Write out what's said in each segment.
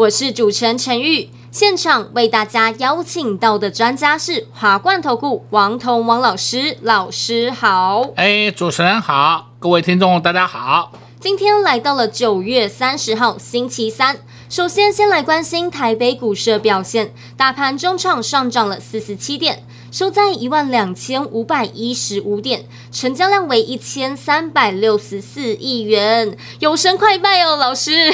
我是主持人陈玉。现场为大家邀请到的专家是华冠投顾王彤王老师，老师好。哎，主持人好，各位听众大家好。今天来到了九月三十号星期三，首先先来关心台北股市的表现，大盘中场上涨了四十七点。收在一万两千五百一十五点，成交量为一千三百六十四亿元。有神快拜哦，老师！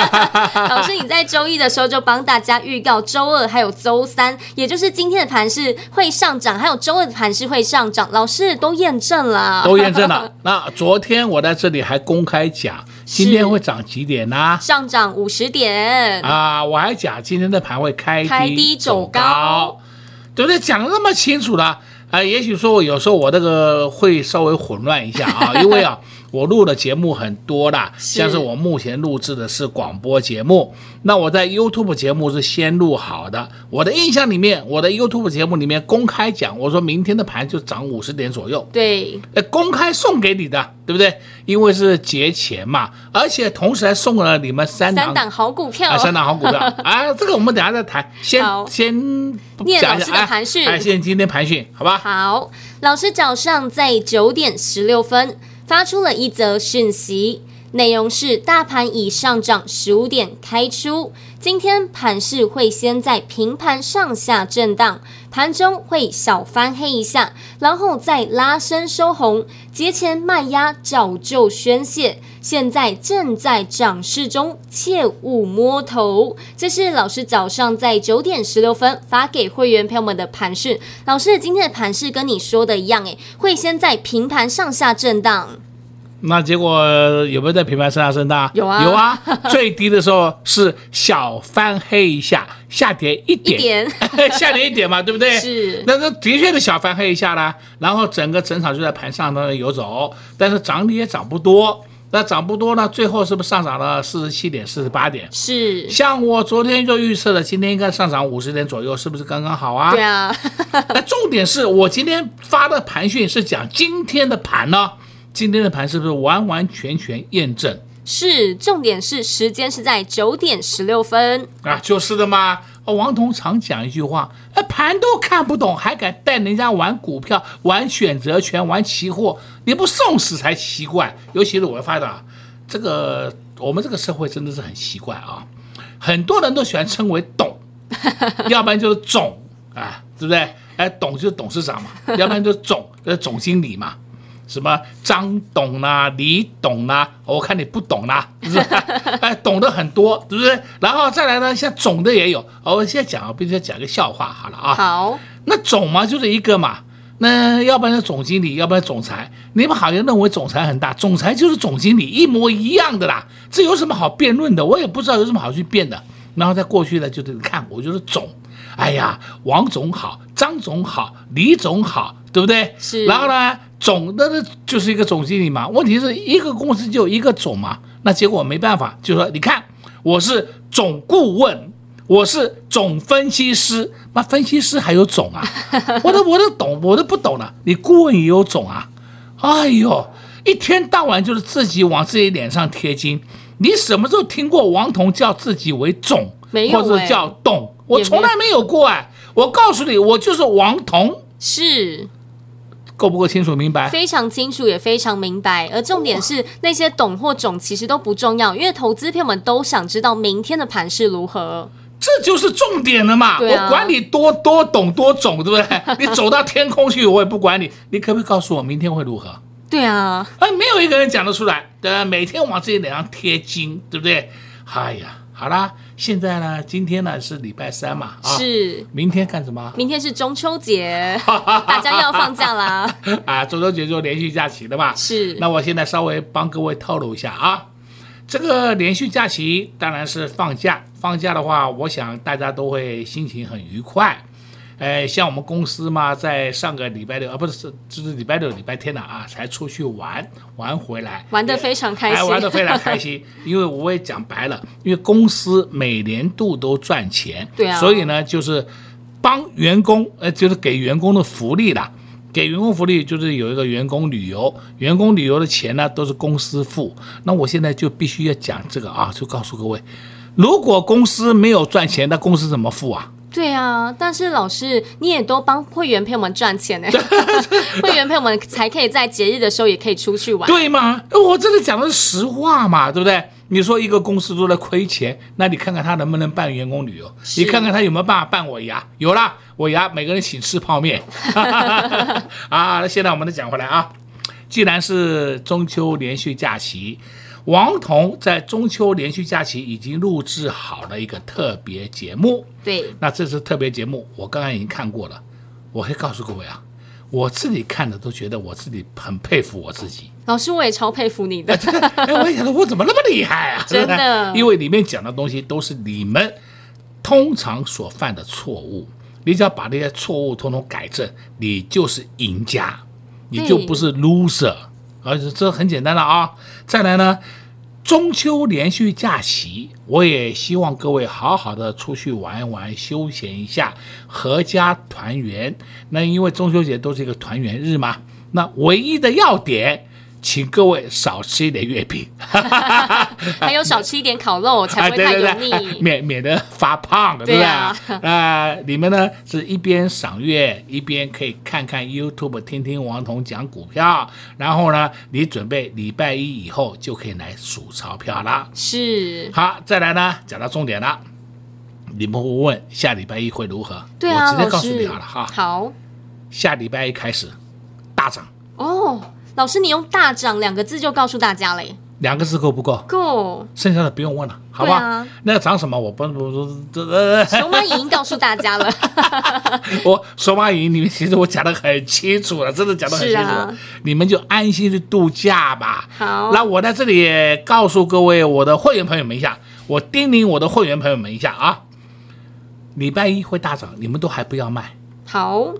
老师，你在周一的时候就帮大家预告，周二还有周三，也就是今天的盘势会上涨，还有周二的盘势会上涨，老师都验证了，都验证了。那昨天我在这里还公开讲，今天会涨几点呢、啊？上涨五十点啊！我还讲今天的盘会开低，开低走高。对不对？讲的那么清楚了啊、呃！也许说，我有时候我这个会稍微混乱一下啊，因为啊。我录的节目很多啦，像是我目前录制的是广播节目，那我在 YouTube 节目是先录好的。我的印象里面，我的 YouTube 节目里面公开讲，我说明天的盘就涨五十点左右。对，公开送给你的，对不对？因为是节前嘛，而且同时还送了你们三档三档好股票，啊、三档好股票 啊！这个我们等下再谈，先先讲一下哎，先今天盘讯，好吧？好，老师早上在九点十六分。发出了一则讯息，内容是大盘已上涨十五点开出，今天盘势会先在平盘上下震荡，盘中会小翻黑一下，然后再拉升收红，节前卖压早就宣泄，现在正在涨势中，切勿摸头。这是老师早上在九点十六分发给会员朋友们的盘势。老师今天的盘势跟你说的一样，诶，会先在平盘上下震荡。那结果有没有在平盘上下震荡？有啊，有啊。最低的时候是小翻黑一下，下跌一点，一点 下跌一点嘛，对不对？是。那那的确是小翻黑一下啦，然后整个整场就在盘上头游走，但是涨的也涨不多。那涨不多呢，最后是不是上涨了四十七点、四十八点？是。像我昨天就预测了，今天应该上涨五十点左右，是不是刚刚好啊？对啊。那重点是我今天发的盘讯是讲今天的盘呢。今天的盘是不是完完全全验证？是，重点是时间是在九点十六分啊，就是的嘛。王彤常讲一句话，那盘都看不懂，还敢带人家玩股票、玩选择权、玩期货，你不送死才奇怪。尤其是我发的，这个我们这个社会真的是很奇怪啊，很多人都喜欢称为懂，要不然就是总啊，对不对？哎，董就是董事长嘛，要不然就是总，呃，总经理嘛。什么张董啊，李董啊，我看你不懂啦，是不是？哎，懂得很多，对不对？然后再来呢，像总的也有。我现在讲，我必须要讲个笑话，好了啊。好。那总嘛，就是一个嘛。那要不然是总经理，要不然总裁。你们好像认为总裁很大，总裁就是总经理，一模一样的啦。这有什么好辩论的？我也不知道有什么好去辩的。然后在过去呢，就是看我就是总。哎呀，王总好，张总好，李总好，对不对？是。然后呢？总的就是一个总经理嘛，问题是一个公司就一个总嘛，那结果没办法，就说你看我是总顾问，我是总分析师，那分析师还有总啊，我都我都懂，我都不懂了，你顾问也有总啊，哎呦，一天到晚就是自己往自己脸上贴金，你什么时候听过王彤叫自己为总，没有、欸、或者叫董？我从来没有过哎，我告诉你，我就是王彤，是。够不够清楚明白？非常清楚，也非常明白。而重点是，那些懂或种其实都不重要，因为投资票我们都想知道明天的盘势如何。这就是重点了嘛！对啊、我管你多多懂多种，对不对？你走到天空去，我也不管你。你可不可以告诉我明天会如何？对啊，哎，没有一个人讲得出来。对啊，每天往自己脸上贴金，对不对？哎呀。好啦，现在呢，今天呢是礼拜三嘛，啊，是，明天干什么？明天是中秋节，大家要放假啦。啊，中秋节就连续假期的嘛。是，那我现在稍微帮各位透露一下啊，这个连续假期当然是放假，放假的话，我想大家都会心情很愉快。哎，像我们公司嘛，在上个礼拜六啊，不是，就是礼拜六、礼拜天了啊，才出去玩玩回来，玩得非常开心，哎，玩得非常开心。因为我也讲白了，因为公司每年度都赚钱，对啊，所以呢，就是帮员工，呃，就是给员工的福利啦，给员工福利就是有一个员工旅游，员工旅游的钱呢都是公司付。那我现在就必须要讲这个啊，就告诉各位，如果公司没有赚钱，那公司怎么付啊？对啊，但是老师，你也都帮会员陪我们赚钱呢，会员陪我们才可以在节日的时候也可以出去玩，对吗？我这个讲的是实话嘛，对不对？你说一个公司都在亏钱，那你看看他能不能办员工旅游？你看看他有没有办法办尾牙？有啦，尾牙每个人请吃泡面。啊，那现在我们再讲回来啊，既然是中秋连续假期。王彤在中秋连续假期已经录制好了一个特别节目。对，那这次特别节目我刚刚已经看过了，我会告诉各位啊，我自己看的都觉得我自己很佩服我自己。老师，我也超佩服你的。哎，我也想说，我怎么那么厉害啊？真的，因为里面讲的东西都是你们通常所犯的错误，你只要把那些错误统统改正，你就是赢家，你就不是 loser。而且这很简单了啊！再来呢，中秋连续假期，我也希望各位好好的出去玩一玩，休闲一下，阖家团圆。那因为中秋节都是一个团圆日嘛，那唯一的要点。请各位少吃一点月饼，还有少吃一点烤肉，才不会太油腻，对 对对，免免得发胖的，对不对？啊，呃，你们呢是一边赏月，一边可以看看 YouTube，听听王彤讲股票，然后呢，你准备礼拜一以后就可以来数钞票了。是，好，再来呢，讲到重点了，你们会问下礼拜一会如何？对啊，我直接告诉你好了哈。好，下礼拜一开始大涨哦。老师，你用“大涨”两个字就告诉大家嘞？两个字够不够？够。剩下的不用问了，好吧？啊、那个涨什么？我不不不这呃。索马已经告诉大家了。我索马已经，你们其实我讲的很清楚了，真的讲的很清楚了。啊、你们就安心去度假吧。好。那我在这里告诉各位我的会员朋友们一下，我叮咛我的会员朋友们一下啊，礼拜一会大涨，你们都还不要卖。好。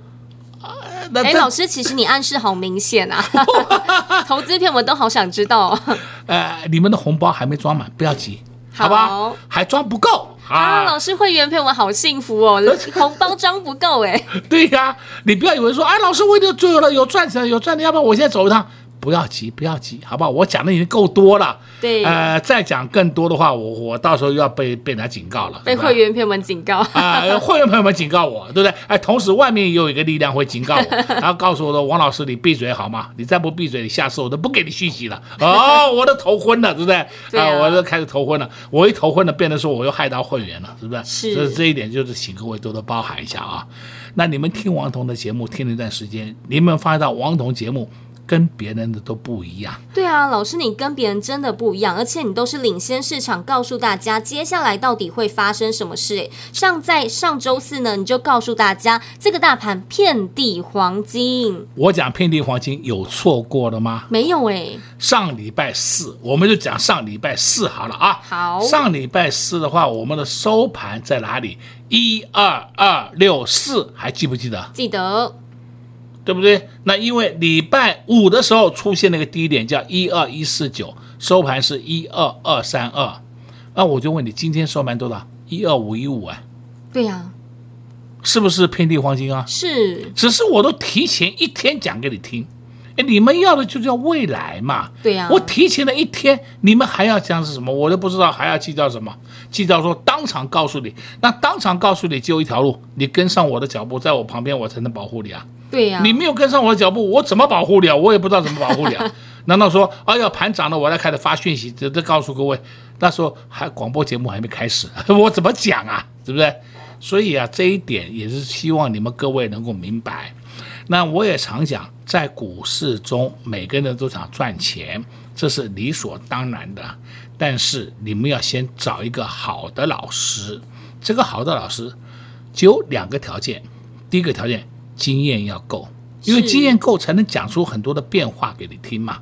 哎，老师，其实你暗示好明显啊！投资片我都好想知道。呃，你们的红包还没装满，不要急，好吧？还装不够啊！老师会员陪我好幸福哦，红包装不够哎。对呀，你不要以为说，哎，老师我已经做了，有赚钱，有赚的，要不然我现在走一趟。不要急，不要急，好不好？我讲的已经够多了。对，呃，再讲更多的话，我我到时候又要被被人家警告了。被会员朋友们警告啊、呃！会员朋友们警告我，对不对？哎，同时外面也有一个力量会警告我，然后告诉我说：“王老师，你闭嘴好吗？你再不闭嘴，你下次我都不给你续集了。”哦，我都头昏了，对不对？对啊，啊，我都开始头昏了。我一头昏了，变得说我又害到会员了，是不是？是。所以这一点就是请各位多多包涵一下啊。那你们听王彤的节目听了一段时间，你们发现到王彤节目。跟别人的都不一样。对啊，老师，你跟别人真的不一样，而且你都是领先市场，告诉大家接下来到底会发生什么事。诶，像在上周四呢，你就告诉大家这个大盘遍地黄金。我讲遍地黄金有错过了吗？没有诶。上礼拜四我们就讲上礼拜四好了啊。好。上礼拜四的话，我们的收盘在哪里？一二二六四，还记不记得？记得。对不对？那因为礼拜五的时候出现那个低点叫一二一四九，收盘是一二二三二，那我就问你，今天收盘多少？一二五一五啊？对呀，是不是遍地黄金啊？是，只是我都提前一天讲给你听，哎，你们要的就叫未来嘛？对呀，我提前了一天，你们还要讲是什么？我都不知道还要计较什么？计较说当场告诉你，那当场告诉你就一条路，你跟上我的脚步，在我旁边，我才能保护你啊。对呀、啊，你没有跟上我的脚步，我怎么保护你啊？我也不知道怎么保护你啊。难道说，哎呀，盘涨了，我来开始发讯息，这这告诉各位，那时候还广播节目还没开始，我怎么讲啊？对不对？所以啊，这一点也是希望你们各位能够明白。那我也常讲，在股市中，每个人都想赚钱，这是理所当然的。但是你们要先找一个好的老师，这个好的老师就有两个条件，第一个条件。经验要够，因为经验够才能讲出很多的变化给你听嘛。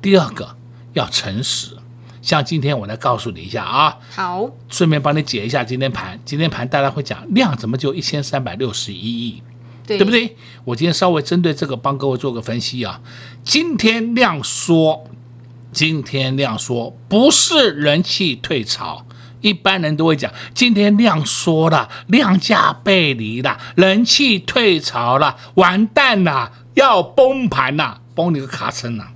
第二个要诚实，像今天我来告诉你一下啊，好，顺便帮你解一下今天盘。今天盘大家会讲量怎么就一千三百六十一亿，对，对不对？我今天稍微针对这个帮各位做个分析啊。今天量缩，今天量缩不是人气退潮，一般人都会讲今天量缩了，量价背离了，人气退潮了，完蛋了，要崩盘了，崩你个卡称了！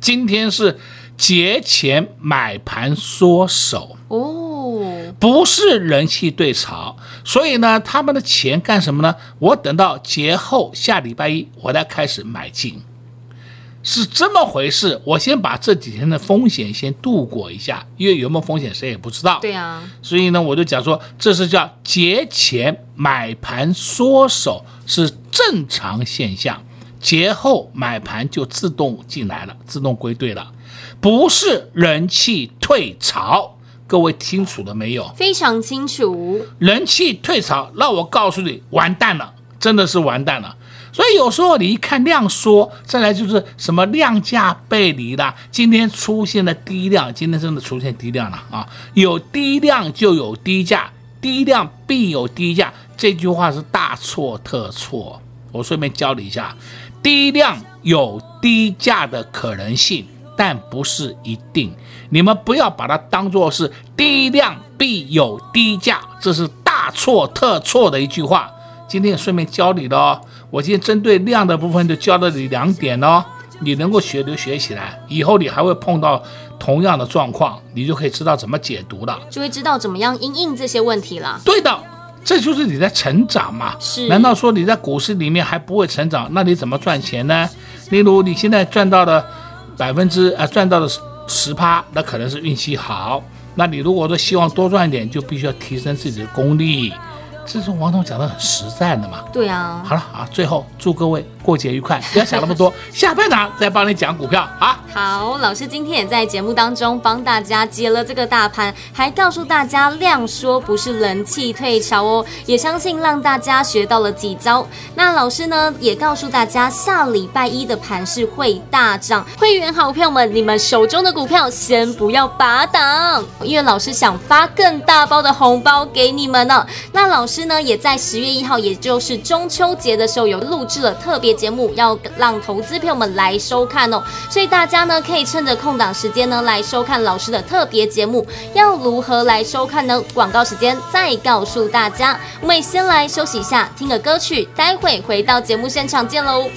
今天是。节前买盘缩手哦，不是人气退潮，所以呢，他们的钱干什么呢？我等到节后下礼拜一，我再开始买进，是这么回事。我先把这几天的风险先度过一下，因为有没有风险谁也不知道。对啊，所以呢，我就讲说，这是叫节前买盘缩手是正常现象，节后买盘就自动进来了，自动归队了。不是人气退潮，各位清楚了没有？非常清楚。人气退潮，那我告诉你，完蛋了，真的是完蛋了。所以有时候你一看量缩，再来就是什么量价背离了。今天出现了低量，今天真的出现低量了啊！有低量就有低价，低量必有低价，这句话是大错特错。我顺便教你一下，低量有低价的可能性。但不是一定，你们不要把它当做是低量必有低价，这是大错特错的一句话。今天也顺便教你了哦，我今天针对量的部分就教了你两点哦，你能够学就学起来，以后你还会碰到同样的状况，你就可以知道怎么解读了，就会知道怎么样应应这些问题了。对的，这就是你在成长嘛。是，难道说你在股市里面还不会成长？那你怎么赚钱呢？例如你现在赚到的。百分之啊赚到了十趴，那可能是运气好。那你如果说希望多赚一点，就必须要提升自己的功力。这是王总讲的很实在的嘛。对啊。好了啊，最后祝各位过节愉快，不要想那么多，下半场再帮你讲股票啊。好，老师今天也在节目当中帮大家接了这个大盘，还告诉大家量缩不是人气退潮哦，也相信让大家学到了几招。那老师呢也告诉大家，下礼拜一的盘是会大涨，会员好票们，你们手中的股票先不要拔档，因为老师想发更大包的红包给你们呢。那老师呢也在十月一号，也就是中秋节的时候有录制了特别节目，要让投资朋友们来收看哦，所以大家。呢，可以趁着空档时间呢来收看老师的特别节目。要如何来收看呢？广告时间再告诉大家。我们先来休息一下，听个歌曲，待会回到节目现场见喽！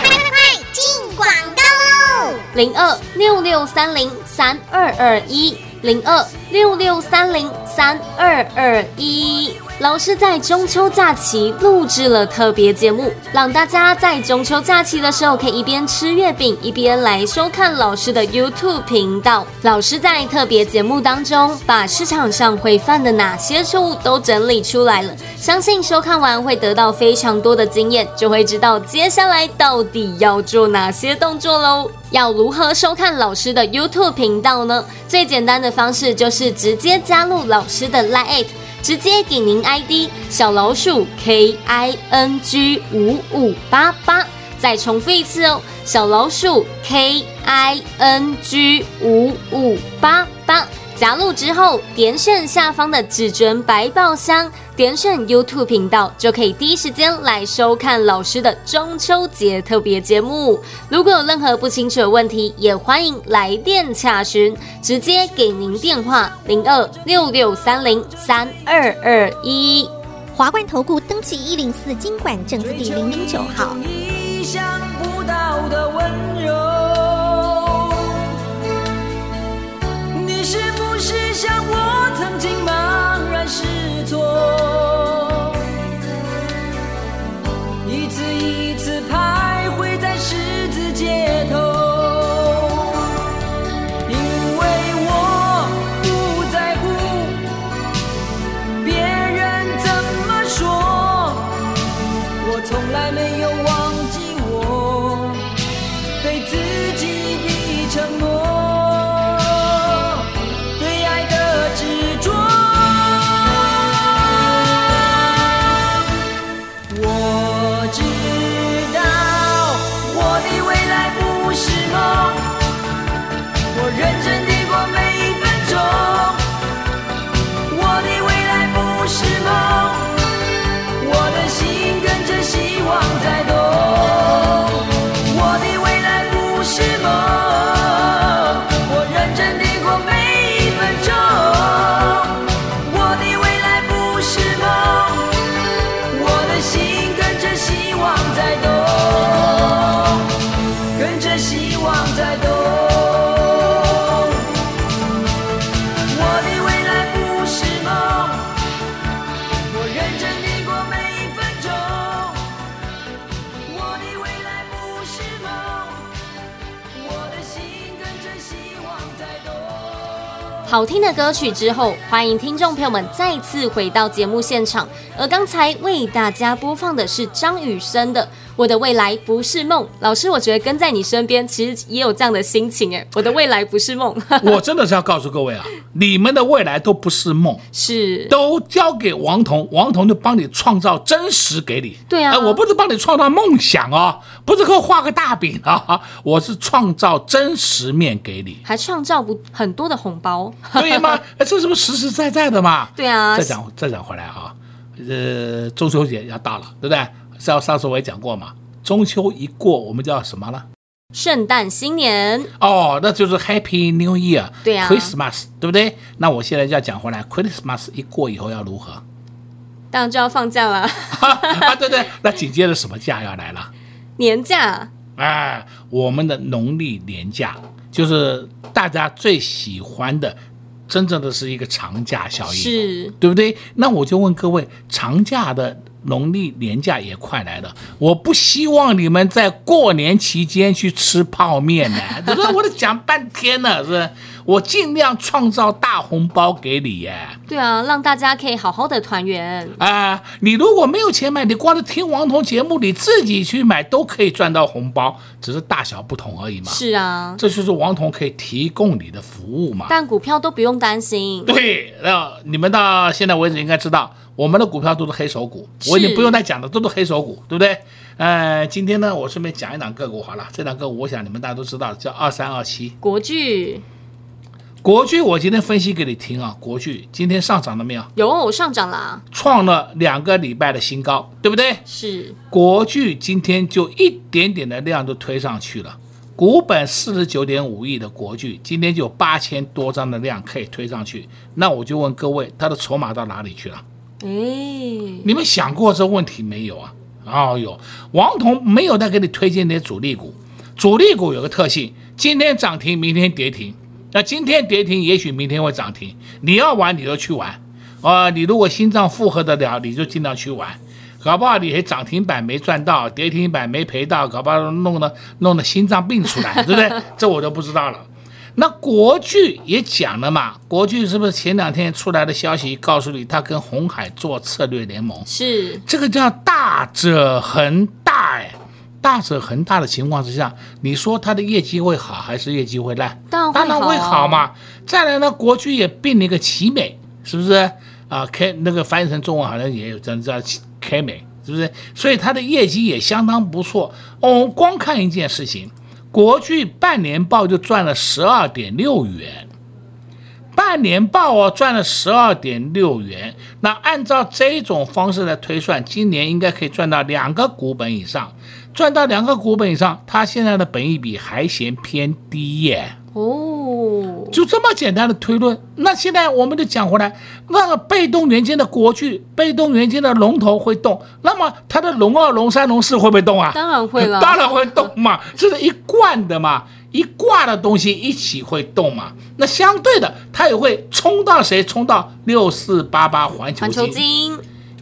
快快快，进广告喽！零二六六三零三二二一，零二六六三零三二二一。老师在中秋假期录制了特别节目，让大家在中秋假期的时候可以一边吃月饼一边来收看老师的 YouTube 频道。老师在特别节目当中把市场上会犯的哪些错误都整理出来了，相信收看完会得到非常多的经验，就会知道接下来到底要做哪些动作喽。要如何收看老师的 YouTube 频道呢？最简单的方式就是直接加入老师的 Line。直接给您 ID 小老鼠 K I N G 五五八八，再重复一次哦，小老鼠 K I N G 五五八八。加入之后，点选下方的至尊百宝箱，点选 YouTube 频道，就可以第一时间来收看老师的中秋节特别节目。如果有任何不清楚的问题，也欢迎来电洽询，直接给您电话零二六六三零三二二一。华冠投顾登记一零四金管证字第零零九号。是像我曾经茫然失措。好听的歌曲之后，欢迎听众朋友们再次回到节目现场。而刚才为大家播放的是张雨生的《我的未来不是梦》。老师，我觉得跟在你身边，其实也有这样的心情哎。我的未来不是梦。我真的是要告诉各位啊，你们的未来都不是梦，是都交给王彤，王彤就帮你创造真实给你。对啊，哎，我不是帮你创造梦想哦，不是给我画个大饼啊，我是创造真实面给你，还创造不很多的红包。对吗？哎，这是不是实实在在的嘛？对啊。再讲再讲回来啊，呃，中秋节要到了，对不对？上上次我也讲过嘛，中秋一过，我们叫什么了？圣诞新年。哦，那就是 Happy New Year。对啊。Christmas，对不对？那我现在就要讲回来，Christmas 一过以后要如何？当然就要放假了。啊，对对，那紧接着什么假要来了？年假。哎，我们的农历年假就是大家最喜欢的。真正的是一个长假效应，是对不对？那我就问各位，长假的农历年假也快来了，我不希望你们在过年期间去吃泡面呢，对不对？我都讲半天了，是不是？我尽量创造大红包给你耶。对啊，让大家可以好好的团圆啊！你如果没有钱买，你光是听王彤节目，你自己去买都可以赚到红包，只是大小不同而已嘛。是啊，这就是王彤可以提供你的服务嘛。但股票都不用担心。对，那你们到现在为止应该知道，我们的股票都是黑手股，我已经不用再讲了，都是黑手股，对不对？呃，今天呢，我顺便讲一档个股好了，这档个股我想你们大家都知道，叫二三二七国巨。国巨，我今天分析给你听啊。国巨今天上涨了没有？有，上涨了，创了两个礼拜的新高，对不对？是。国巨今天就一点点的量都推上去了，股本四十九点五亿的国巨，今天就有八千多张的量可以推上去。那我就问各位，它的筹码到哪里去了？哎，你们想过这问题没有啊？哦哟，王彤没有再给你推荐那些主力股，主力股有个特性，今天涨停，明天跌停。那今天跌停，也许明天会涨停。你要玩，你就去玩，啊、你如果心脏负荷得了，你就尽量去玩。搞不好你还涨停板没赚到，跌停板没赔到，搞不好弄得弄得心脏病出来，对不对？这我就不知道了。那国巨也讲了嘛，国巨是不是前两天出来的消息告诉你，他跟红海做策略联盟？是，这个叫大者恒大，哎。大者恒大的情况之下，你说它的业绩会好还是业绩会烂？当然会好，嘛。再来呢，国巨也并了一个奇美，是不是啊？K 那个翻译成中文好像也有这叫 K 美，是不是？所以它的业绩也相当不错。哦，光看一件事情，国巨半年报就赚了十二点六元，半年报哦赚了十二点六元。那按照这种方式来推算，今年应该可以赚到两个股本以上。赚到两个股本以上，它现在的本益比还嫌偏低耶。哦，就这么简单的推论。那现在我们就讲回来，那个被动元件的国巨，被动元件的龙头会动，那么它的龙二、龙三、龙四会不会动啊？当然会了，当然会动嘛，这是一贯的嘛，一挂的东西一起会动嘛。那相对的，它也会冲到谁？冲到六四八八环球金。环球晶，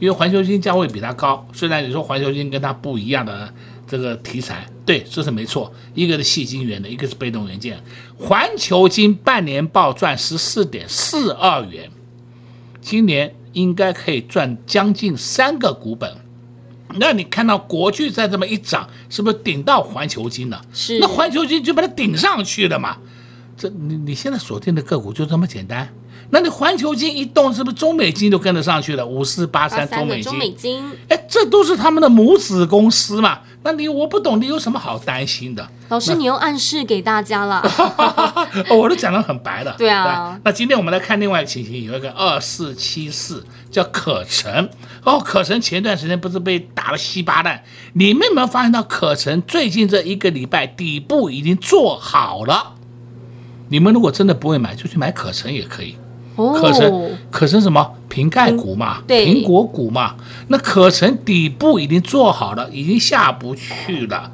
因为环球金价位比它高，虽然你说环球金跟它不一样的。这个题材对，这是没错。一个是细晶元的，一个是被动元件。环球金半年报赚十四点四二元，今年应该可以赚将近三个股本。那你看到国巨再这么一涨，是不是顶到环球金了？是。那环球金就把它顶上去了嘛？这你你现在锁定的个股就这么简单。那你环球金一动，是不是中美金就跟得上去了？五四八三中美金，中美晶，哎，这都是他们的母子公司嘛。那你我不懂，你有什么好担心的？老师，你又暗示给大家了。我都讲得很白了。对啊。那今天我们来看另外一个情形，有一个二四七四叫可成哦，可成前段时间不是被打了稀巴烂？你们有没有发现到可成最近这一个礼拜底部已经做好了？你们如果真的不会买，就去买可成也可以。哦。可成，可成什么？瓶盖股嘛，对，苹果股嘛，那可成底部已经做好了，已经下不去了。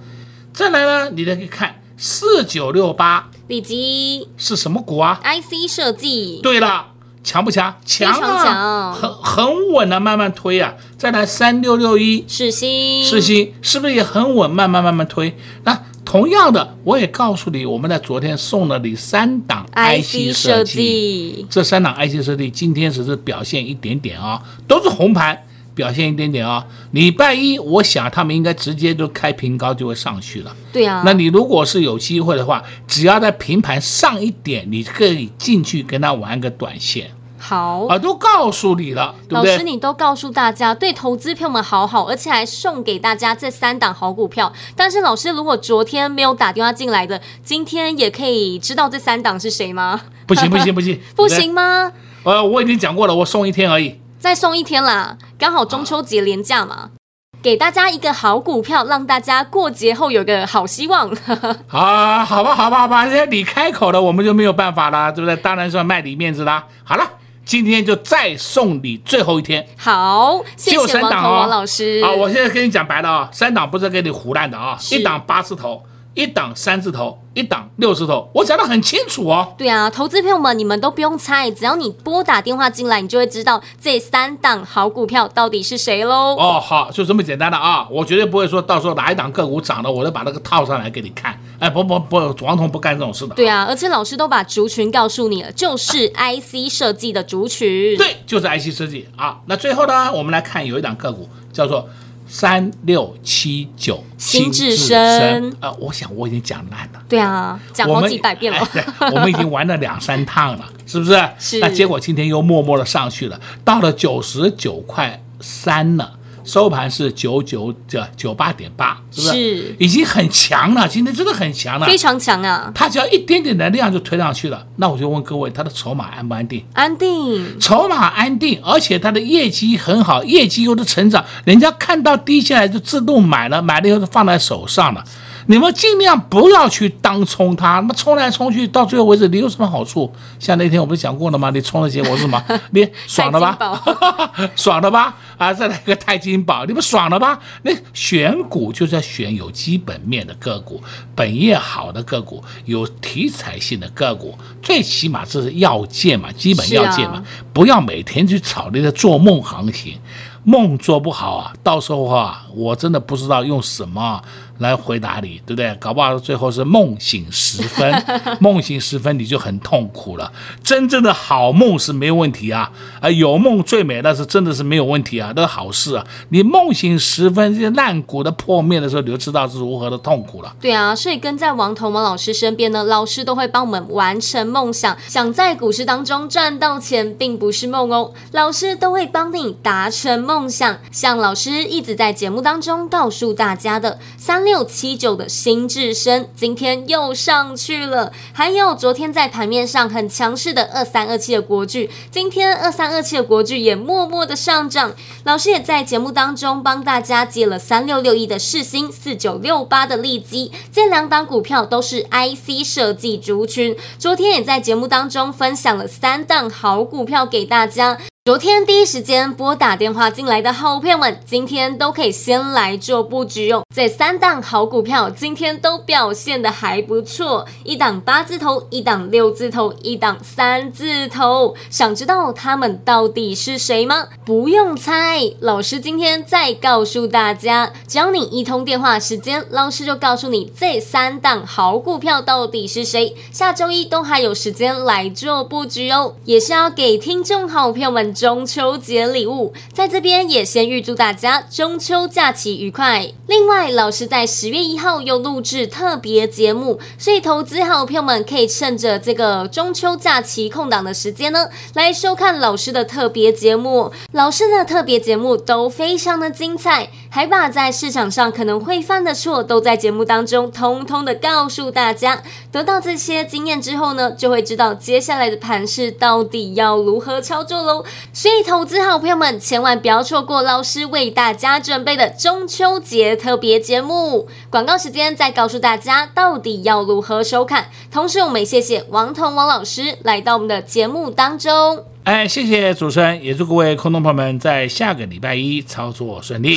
再来呢，你再可以看四九六八，以及是什么股啊？IC 设计。对了，强不强？强啊，强很很稳啊，慢慢推啊。再来三六六一，是新，是新是不是也很稳？慢慢慢慢推。那同样的，我也告诉你，我们在昨天送了你三档 IC 设计，这三档 IC 设计今天只是表现一点点啊，都是红盘，表现一点点啊。礼拜一，我想他们应该直接就开平高就会上去了。对啊，那你如果是有机会的话，只要在平盘上一点，你可以进去跟他玩个短线。好啊，都告诉你了，对不对？老师，你都告诉大家，对投资票们好好，而且还送给大家这三档好股票。但是，老师如果昨天没有打电话进来的，今天也可以知道这三档是谁吗？不行，不行，不行，不行吗？呃，我已经讲过了，我送一天而已，再送一天啦，刚好中秋节连假嘛，啊、给大家一个好股票，让大家过节后有个好希望。啊，好吧，好吧，好吧，你开口了，我们就没有办法了，对不对？当然是要卖你面子啦。好了。今天就再送你最后一天，好，谢谢王彤王老师。好，我现在跟你讲白了啊，三档不是给你胡乱的啊，一档八字头，一档三字头，一档六字头，我讲的很清楚哦。对啊，投资朋友们，你们都不用猜，只要你拨打电话进来，你就会知道这三档好股票到底是谁喽。哦，好，就这么简单的啊，我绝对不会说到时候哪一档个股涨了，我就把那个套上来给你看。哎，不不不，王彤不干这种事的。对啊，而且老师都把族群告诉你了，就是 IC 设计的族群。对，就是 IC 设计啊。那最后呢，我们来看有一档个股叫做。三六七九，新智深啊！我想我已经讲烂了。对啊，讲好几百遍了。我们，我们已经玩了两三趟了，是不是？是。那结果今天又默默的上去了，到了九十九块三了。收盘是九九九九八点八，是不是？是，已经很强了。今天真的很强了，非常强啊！它只要一点点的量就推上去了。那我就问各位，它的筹码安不安定？安定，筹码安定，而且它的业绩很好，业绩又是成长，人家看到低下来就自动买了，买了以后就放在手上了。你们尽量不要去当冲它，那么冲来冲去，到最后为止，你有什么好处？像那天我不是讲过了吗？你冲的结果是什么？你爽了吧？爽了吧？啊，再来一个钛金宝，你不爽了吧？那选股就是要选有基本面的个股，本业好的个股，有题材性的个股，最起码这是要件嘛，基本要件嘛，啊、不要每天去炒那个做梦行情。梦做不好啊，到时候啊，我真的不知道用什么来回答你，对不对？搞不好最后是梦醒时分，梦醒时分你就很痛苦了。真正的好梦是没有问题啊，啊，有梦最美，那是真的是没有问题啊，那是好事啊。你梦醒时分，这些烂股的破灭的时候，你就知道是如何的痛苦了。对啊，所以跟在王彤王老师身边呢，老师都会帮我们完成梦想。想在股市当中赚到钱，并不是梦哦，老师都会帮你达成。梦想像老师一直在节目当中告诉大家的三六七九的新智深，今天又上去了。还有昨天在盘面上很强势的二三二七的国剧，今天二三二七的国剧也默默的上涨。老师也在节目当中帮大家借了三六六一的世星，四九六八的利基，这两档股票都是 IC 设计族群。昨天也在节目当中分享了三档好股票给大家。昨天第一时间拨打电话进来的好朋友们，今天都可以先来做布局哦。这三档好股票今天都表现的还不错，一档八字头，一档六字头，一档三字头。想知道他们到底是谁吗？不用猜，老师今天再告诉大家，只要你一通电话时间，老师就告诉你这三档好股票到底是谁。下周一都还有时间来做布局哦，也是要给听众好朋友们。中秋节礼物，在这边也先预祝大家中秋假期愉快。另外，老师在十月一号又录制特别节目，所以投资好朋友们可以趁着这个中秋假期空档的时间呢，来收看老师的特别节目。老师的特别节目都非常的精彩，还把在市场上可能会犯的错，都在节目当中通通的告诉大家。得到这些经验之后呢，就会知道接下来的盘势到底要如何操作喽。所以，投资好朋友们千万不要错过老师为大家准备的中秋节特别节目。广告时间，再告诉大家到底要如何收看。同时，我们也谢谢王彤王老师来到我们的节目当中。哎，谢谢主持人，也祝各位空洞朋友们在下个礼拜一操作顺利。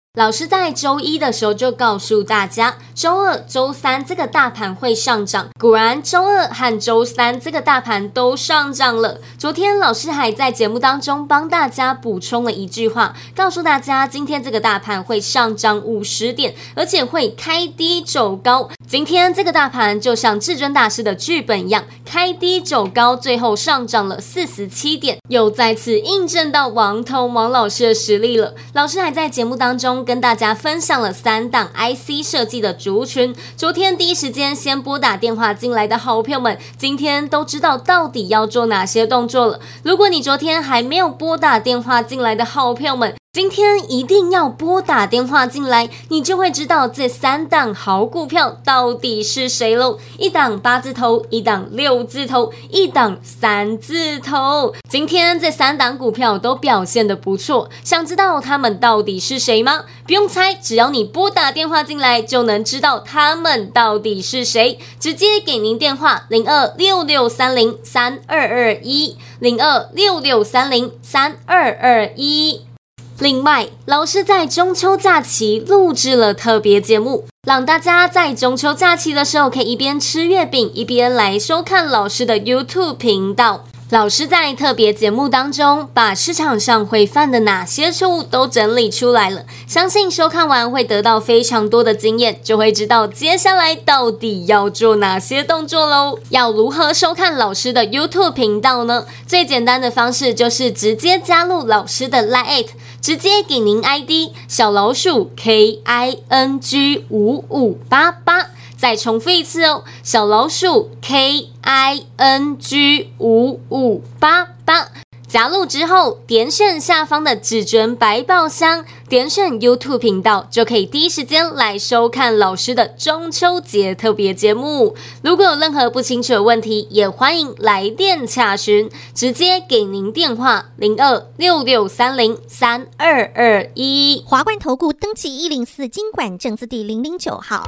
老师在周一的时候就告诉大家，周二、周三这个大盘会上涨。果然，周二和周三这个大盘都上涨了。昨天老师还在节目当中帮大家补充了一句话，告诉大家今天这个大盘会上涨五十点，而且会开低走高。今天这个大盘就像至尊大师的剧本一样，开低走高，最后上涨了四十七点，又再次印证到王彤王老师的实力了。老师还在节目当中。跟大家分享了三档 IC 设计的族群。昨天第一时间先拨打电话进来的好朋友们，今天都知道到底要做哪些动作了。如果你昨天还没有拨打电话进来的好朋友们，今天一定要拨打电话进来，你就会知道这三档好股票到底是谁喽。一档八字头，一档六字头，一档三字头。今天这三档股票都表现得不错，想知道他们到底是谁吗？不用猜，只要你拨打电话进来，就能知道他们到底是谁。直接给您电话：零二六六三零三二二一，零二六六三零三二二一。另外，老师在中秋假期录制了特别节目，让大家在中秋假期的时候可以一边吃月饼，一边来收看老师的 YouTube 频道。老师在特别节目当中，把市场上会犯的哪些错误都整理出来了，相信收看完会得到非常多的经验，就会知道接下来到底要做哪些动作喽。要如何收看老师的 YouTube 频道呢？最简单的方式就是直接加入老师的 Line，直接给您 ID 小老鼠 K I N G 五五八八。再重复一次哦，小老鼠 K I N G 五五八八，加入之后点选下方的至尊百宝箱，点选 YouTube 频道，就可以第一时间来收看老师的中秋节特别节目。如果有任何不清楚的问题，也欢迎来电洽询，直接给您电话零二六六三零三二二一。华冠投顾登记一零四金管证字第零零九号。